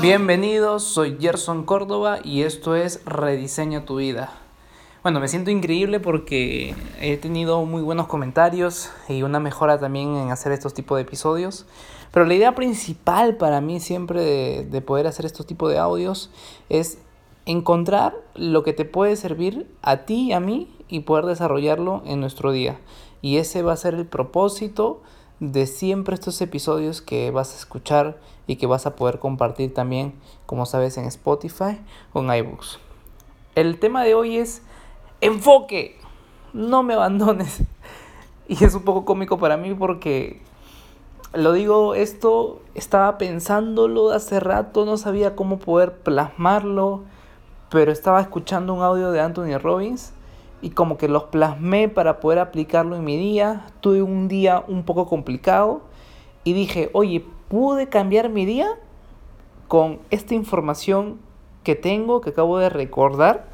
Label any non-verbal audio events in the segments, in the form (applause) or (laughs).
Bienvenidos, soy Gerson Córdoba y esto es Rediseña tu vida. Bueno, me siento increíble porque he tenido muy buenos comentarios y una mejora también en hacer estos tipos de episodios. Pero la idea principal para mí siempre de, de poder hacer estos tipos de audios es encontrar lo que te puede servir a ti y a mí y poder desarrollarlo en nuestro día. Y ese va a ser el propósito de siempre estos episodios que vas a escuchar y que vas a poder compartir también, como sabes, en Spotify o en iBooks. El tema de hoy es enfoque, no me abandones. (laughs) Y es un poco cómico para mí porque lo digo esto, estaba pensándolo hace rato, no sabía cómo poder plasmarlo, pero estaba escuchando un audio de Anthony Robbins y como que los plasmé para poder aplicarlo en mi día. Tuve un día un poco complicado y dije, oye, pude cambiar mi día con esta información que tengo, que acabo de recordar.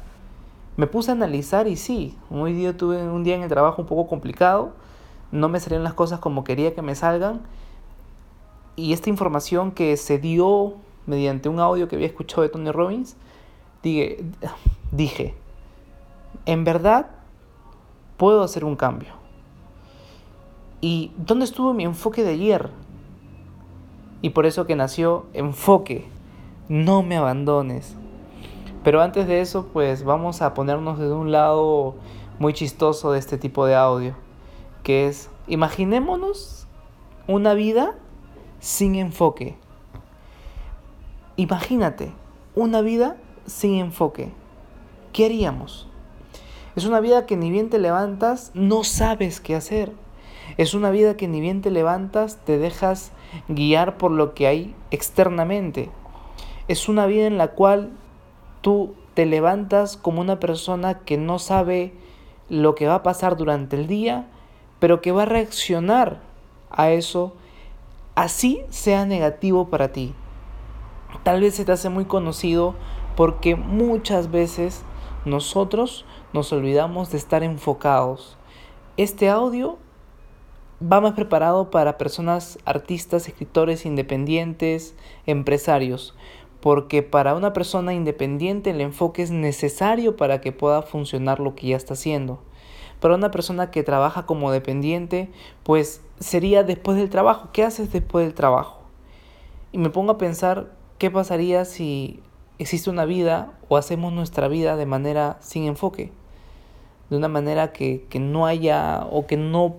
Me puse a analizar y sí, hoy día tuve un día en el trabajo un poco complicado, no me salieron las cosas como quería que me salgan. Y esta información que se dio mediante un audio que había escuchado de Tony Robbins, dije, (sighs) dije en verdad puedo hacer un cambio. ¿Y dónde estuvo mi enfoque de ayer? Y por eso que nació Enfoque, no me abandones. Pero antes de eso, pues vamos a ponernos de un lado muy chistoso de este tipo de audio, que es, imaginémonos una vida sin enfoque. Imagínate, una vida sin enfoque. ¿Qué haríamos? Es una vida que ni bien te levantas, no sabes qué hacer. Es una vida que ni bien te levantas, te dejas guiar por lo que hay externamente. Es una vida en la cual tú te levantas como una persona que no sabe lo que va a pasar durante el día, pero que va a reaccionar a eso así sea negativo para ti. Tal vez se te hace muy conocido porque muchas veces nosotros nos olvidamos de estar enfocados. Este audio va más preparado para personas, artistas, escritores independientes, empresarios, porque para una persona independiente el enfoque es necesario para que pueda funcionar lo que ya está haciendo. Para una persona que trabaja como dependiente, pues sería después del trabajo. ¿Qué haces después del trabajo? Y me pongo a pensar qué pasaría si existe una vida o hacemos nuestra vida de manera sin enfoque. De una manera que, que no haya o que no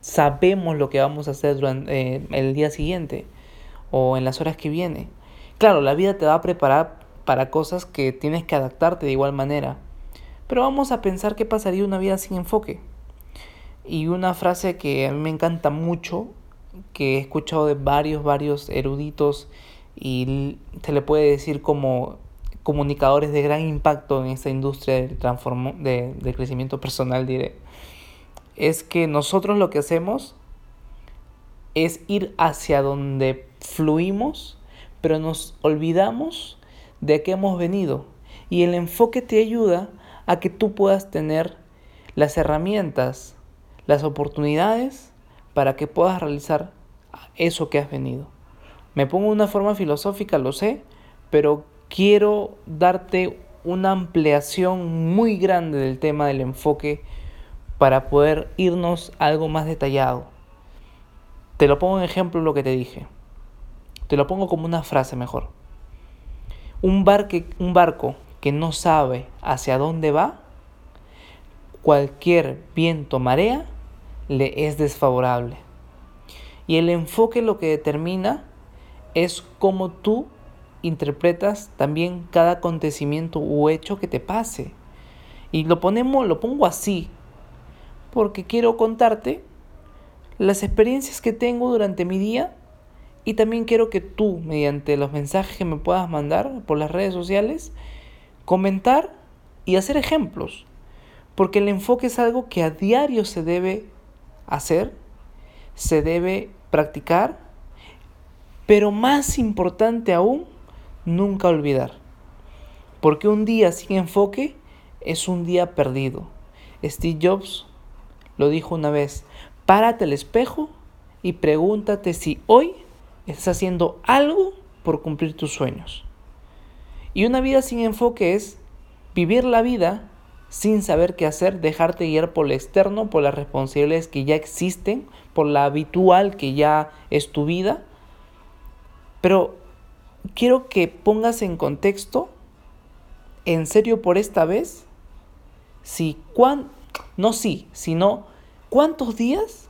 sabemos lo que vamos a hacer durante eh, el día siguiente o en las horas que viene. Claro, la vida te va a preparar para cosas que tienes que adaptarte de igual manera. Pero vamos a pensar qué pasaría una vida sin enfoque. Y una frase que a mí me encanta mucho, que he escuchado de varios, varios eruditos y se le puede decir como comunicadores de gran impacto en esta industria del, de, de crecimiento personal, diré es que nosotros lo que hacemos es ir hacia donde fluimos, pero nos olvidamos de qué hemos venido. Y el enfoque te ayuda a que tú puedas tener las herramientas, las oportunidades para que puedas realizar eso que has venido. Me pongo una forma filosófica, lo sé, pero quiero darte una ampliación muy grande del tema del enfoque para poder irnos algo más detallado. Te lo pongo en ejemplo lo que te dije. Te lo pongo como una frase mejor. Un, barque, un barco que no sabe hacia dónde va, cualquier viento marea le es desfavorable. Y el enfoque lo que determina es cómo tú interpretas también cada acontecimiento u hecho que te pase. Y lo ponemos, lo pongo así, porque quiero contarte las experiencias que tengo durante mi día y también quiero que tú, mediante los mensajes que me puedas mandar por las redes sociales, comentar y hacer ejemplos. Porque el enfoque es algo que a diario se debe hacer, se debe practicar, pero más importante aún, nunca olvidar. Porque un día sin enfoque es un día perdido. Steve Jobs lo dijo una vez, párate al espejo y pregúntate si hoy estás haciendo algo por cumplir tus sueños. Y una vida sin enfoque es vivir la vida sin saber qué hacer, dejarte guiar por lo externo, por las responsabilidades que ya existen, por la habitual que ya es tu vida. Pero quiero que pongas en contexto, en serio por esta vez, si cuán, no si, sino cuántos días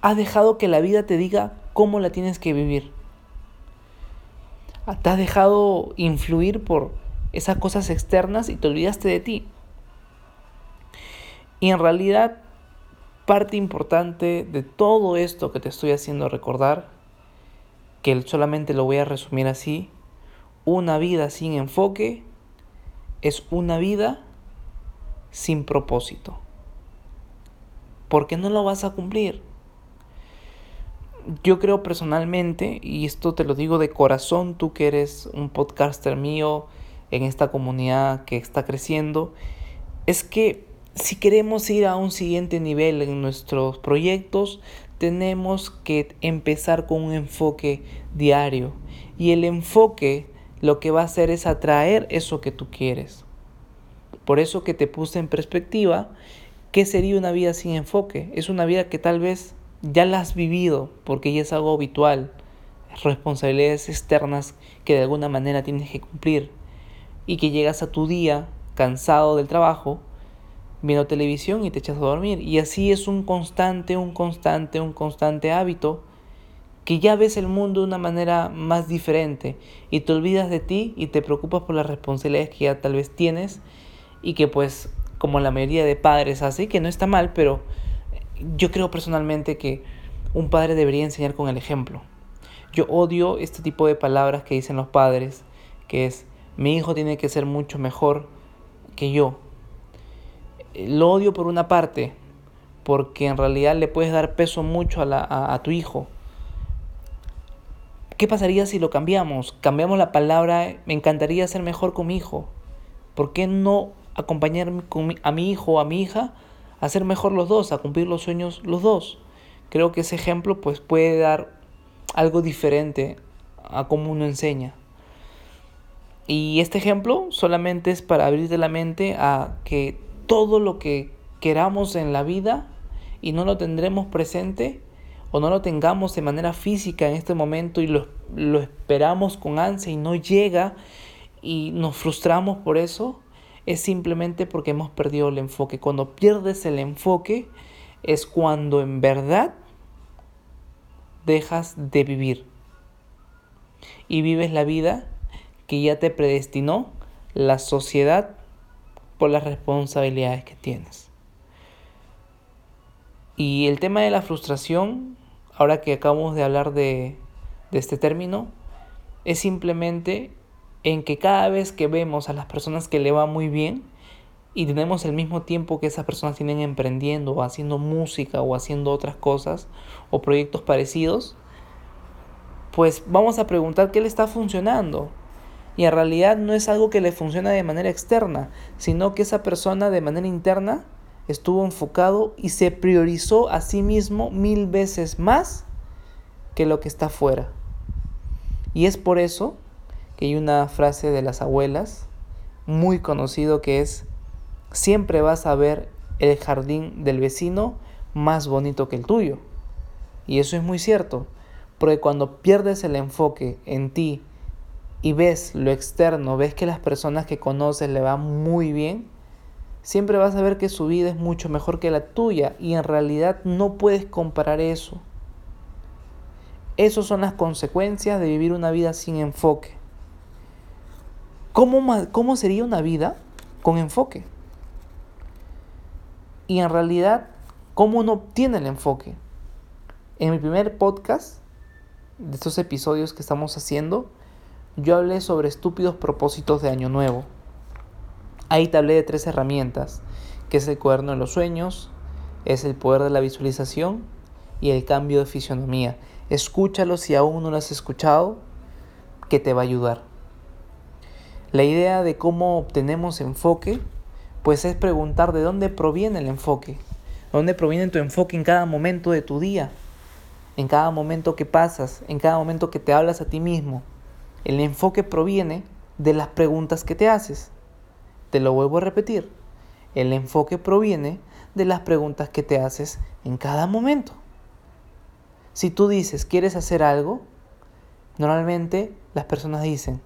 has dejado que la vida te diga cómo la tienes que vivir. Te has dejado influir por esas cosas externas y te olvidaste de ti. Y en realidad, parte importante de todo esto que te estoy haciendo recordar, que solamente lo voy a resumir así, una vida sin enfoque es una vida sin propósito. Porque no lo vas a cumplir. Yo creo personalmente, y esto te lo digo de corazón, tú que eres un podcaster mío, en esta comunidad que está creciendo, es que si queremos ir a un siguiente nivel en nuestros proyectos, tenemos que empezar con un enfoque diario. Y el enfoque lo que va a hacer es atraer eso que tú quieres. Por eso que te puse en perspectiva, ¿qué sería una vida sin enfoque? Es una vida que tal vez ya la has vivido porque ya es algo habitual, responsabilidades externas que de alguna manera tienes que cumplir y que llegas a tu día cansado del trabajo, viendo televisión y te echas a dormir. Y así es un constante, un constante, un constante hábito que ya ves el mundo de una manera más diferente y te olvidas de ti y te preocupas por las responsabilidades que ya tal vez tienes y que pues como la mayoría de padres hace, que no está mal, pero yo creo personalmente que un padre debería enseñar con el ejemplo. Yo odio este tipo de palabras que dicen los padres, que es mi hijo tiene que ser mucho mejor que yo. Lo odio por una parte, porque en realidad le puedes dar peso mucho a, tu hijo. ¿Qué pasaría si lo cambiamos? Cambiamos la palabra, me encantaría ser mejor con mi hijo. ¿Por qué no acompañar a mi hijo o a mi hija a ser mejor los dos, a cumplir los sueños los dos? Creo que ese ejemplo pues, puede dar algo diferente a cómo uno enseña. Y este ejemplo solamente es para abrirte la mente a que todo lo que queramos en la vida y no lo tendremos presente o no lo tengamos de manera física en este momento y lo, lo esperamos con ansia y no llega y nos frustramos por eso, es simplemente porque hemos perdido el enfoque. Cuando pierdes el enfoque es cuando en verdad dejas de vivir y vives la vida que ya te predestinó la sociedad por las responsabilidades que tienes. Y el tema de la frustración, ahora que acabamos de hablar de, de este término, es simplemente en que cada vez que vemos a las personas que le va muy bien y tenemos el mismo tiempo que esas personas tienen emprendiendo o haciendo música o haciendo otras cosas o proyectos parecidos, pues vamos a preguntar qué le está funcionando y en realidad no es algo que le funciona de manera externa, sino que esa persona de manera interna estuvo enfocado y se priorizó a sí mismo mil veces más que lo que está afuera. Y es por eso que hay una frase de las abuelas muy conocido que es siempre vas a ver el jardín del vecino más bonito que el tuyo. Y eso es muy cierto, porque cuando pierdes el enfoque en ti y ves lo externo, ves que las personas que conoces le van muy bien, siempre vas a ver que su vida es mucho mejor que la tuya y en realidad no puedes comparar eso. Esas son las consecuencias de vivir una vida sin enfoque. ¿Cómo, ¿Cómo sería una vida con enfoque? Y en realidad, ¿cómo uno obtiene el enfoque? En mi primer podcast, de estos episodios que estamos haciendo, yo hablé sobre estúpidos propósitos de Año Nuevo. Ahí te hablé de tres herramientas, que es el cuaderno de los sueños, es el poder de la visualización y el cambio de fisionomía. Escúchalo si aún no lo has escuchado, que te va a ayudar. La idea de cómo obtenemos enfoque, pues es preguntar de dónde proviene el enfoque, dónde proviene tu enfoque en cada momento de tu día. en cada momento que pasas, en cada momento que te hablas a ti mismo. El enfoque proviene de las preguntas que te haces. Te lo vuelvo a repetir. El enfoque proviene de las preguntas que te haces en cada momento. Si tú dices, ¿quieres hacer algo? Normalmente las personas dicen,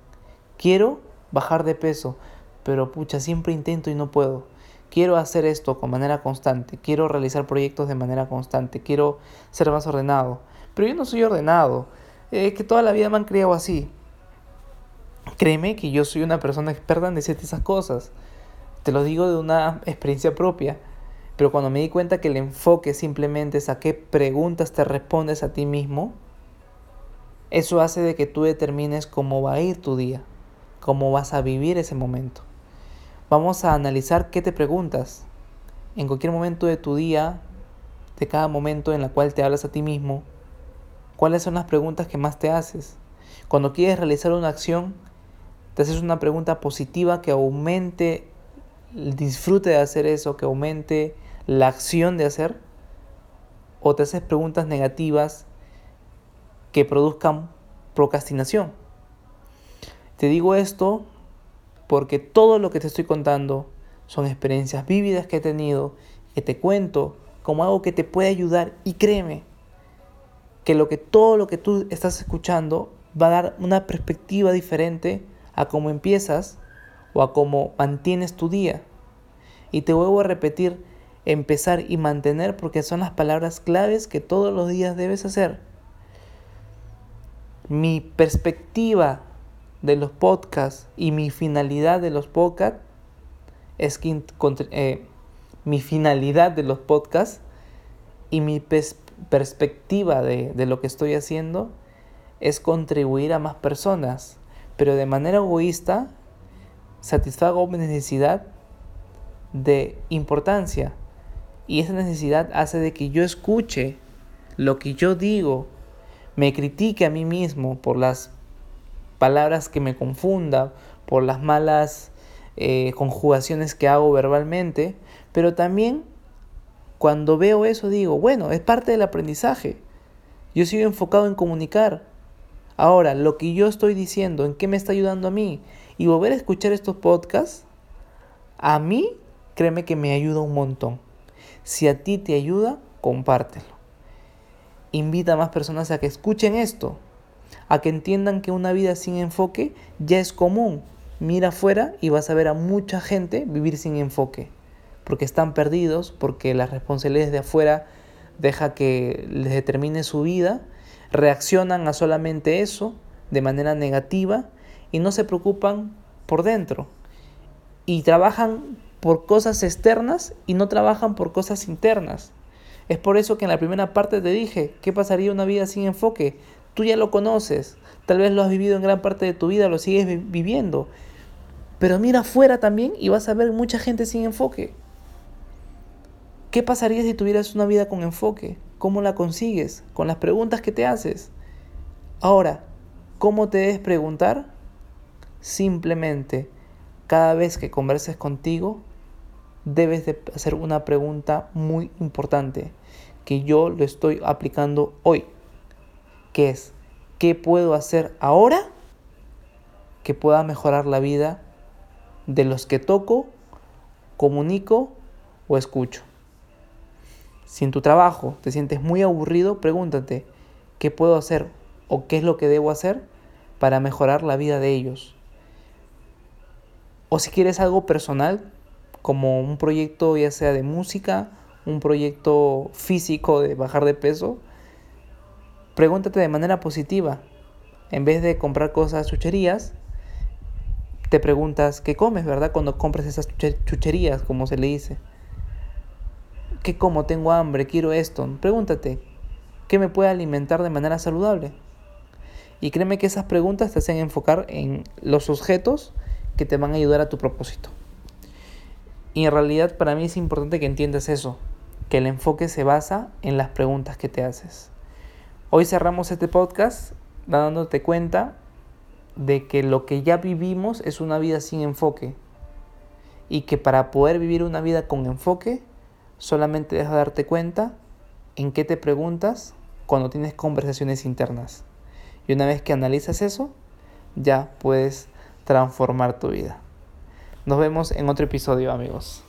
quiero bajar de peso, pero pucha, siempre intento y no puedo. Quiero hacer esto con manera constante, quiero realizar proyectos de manera constante, quiero ser más ordenado. Pero yo no soy ordenado, es que toda la vida me han criado así. Créeme que yo soy una persona experta en decirte esas cosas. Te lo digo de una experiencia propia. Pero cuando me di cuenta que el enfoque simplemente es a qué preguntas te respondes a ti mismo, eso hace de que tú determines cómo va a ir tu día, cómo vas a vivir ese momento. Vamos a analizar qué te preguntas en cualquier momento de tu día, de cada momento en la cual te hablas a ti mismo, cuáles son las preguntas que más te haces. Cuando quieres realizar una acción, te haces una pregunta positiva que aumente el disfrute de hacer eso, que aumente la acción de hacer, o te haces preguntas negativas que produzcan procrastinación. Te digo esto porque todo lo que te estoy contando son experiencias vívidas que he tenido, que te cuento como algo que te puede ayudar y créeme que lo que todo lo que tú estás escuchando va a dar una perspectiva diferente a cómo empiezas o a cómo mantienes tu día. Y te vuelvo a repetir, empezar y mantener porque son las palabras claves que todos los días debes hacer. Mi perspectiva de los podcasts y mi finalidad de los podcasts es que eh, mi finalidad de los podcasts y mi perspectiva de, de lo que estoy haciendo es contribuir a más personas pero de manera egoísta satisfago mi necesidad de importancia. Y esa necesidad hace de que yo escuche lo que yo digo, me critique a mí mismo por las palabras que me confunda, por las malas eh, conjugaciones que hago verbalmente, pero también cuando veo eso digo, bueno, es parte del aprendizaje. Yo sigo enfocado en comunicar, Ahora, lo que yo estoy diciendo, ¿en qué me está ayudando a mí? Y volver a escuchar estos podcasts, a mí, créeme que me ayuda un montón. Si a ti te ayuda, compártelo. Invita a más personas a que escuchen esto, a que entiendan que una vida sin enfoque ya es común. Mira afuera y vas a ver a mucha gente vivir sin enfoque, porque están perdidos, porque las responsabilidades de afuera deja que les determine su vida reaccionan a solamente eso de manera negativa y no se preocupan por dentro. Y trabajan por cosas externas y no trabajan por cosas internas. Es por eso que en la primera parte te dije, ¿qué pasaría una vida sin enfoque? Tú ya lo conoces, tal vez lo has vivido en gran parte de tu vida, lo sigues viviendo. Pero mira afuera también y vas a ver mucha gente sin enfoque. ¿Qué pasaría si tuvieras una vida con enfoque? ¿Cómo la consigues? Con las preguntas que te haces. Ahora, ¿cómo te debes preguntar? Simplemente, cada vez que converses contigo, debes de hacer una pregunta muy importante que yo lo estoy aplicando hoy, que es, ¿qué puedo hacer ahora que pueda mejorar la vida de los que toco, comunico o escucho? Si en tu trabajo te sientes muy aburrido, pregúntate, ¿qué puedo hacer o qué es lo que debo hacer para mejorar la vida de ellos? O si quieres algo personal, como un proyecto ya sea de música, un proyecto físico de bajar de peso, pregúntate de manera positiva. En vez de comprar cosas chucherías, te preguntas qué comes, ¿verdad? Cuando compras esas chucherías, como se le dice. ¿Qué como? Tengo hambre, quiero esto. Pregúntate, ¿qué me puede alimentar de manera saludable? Y créeme que esas preguntas te hacen enfocar en los objetos que te van a ayudar a tu propósito. Y en realidad para mí es importante que entiendas eso, que el enfoque se basa en las preguntas que te haces. Hoy cerramos este podcast dándote cuenta de que lo que ya vivimos es una vida sin enfoque y que para poder vivir una vida con enfoque solamente deja darte cuenta en qué te preguntas cuando tienes conversaciones internas. Y una vez que analizas eso, ya puedes transformar tu vida. Nos vemos en otro episodio, amigos.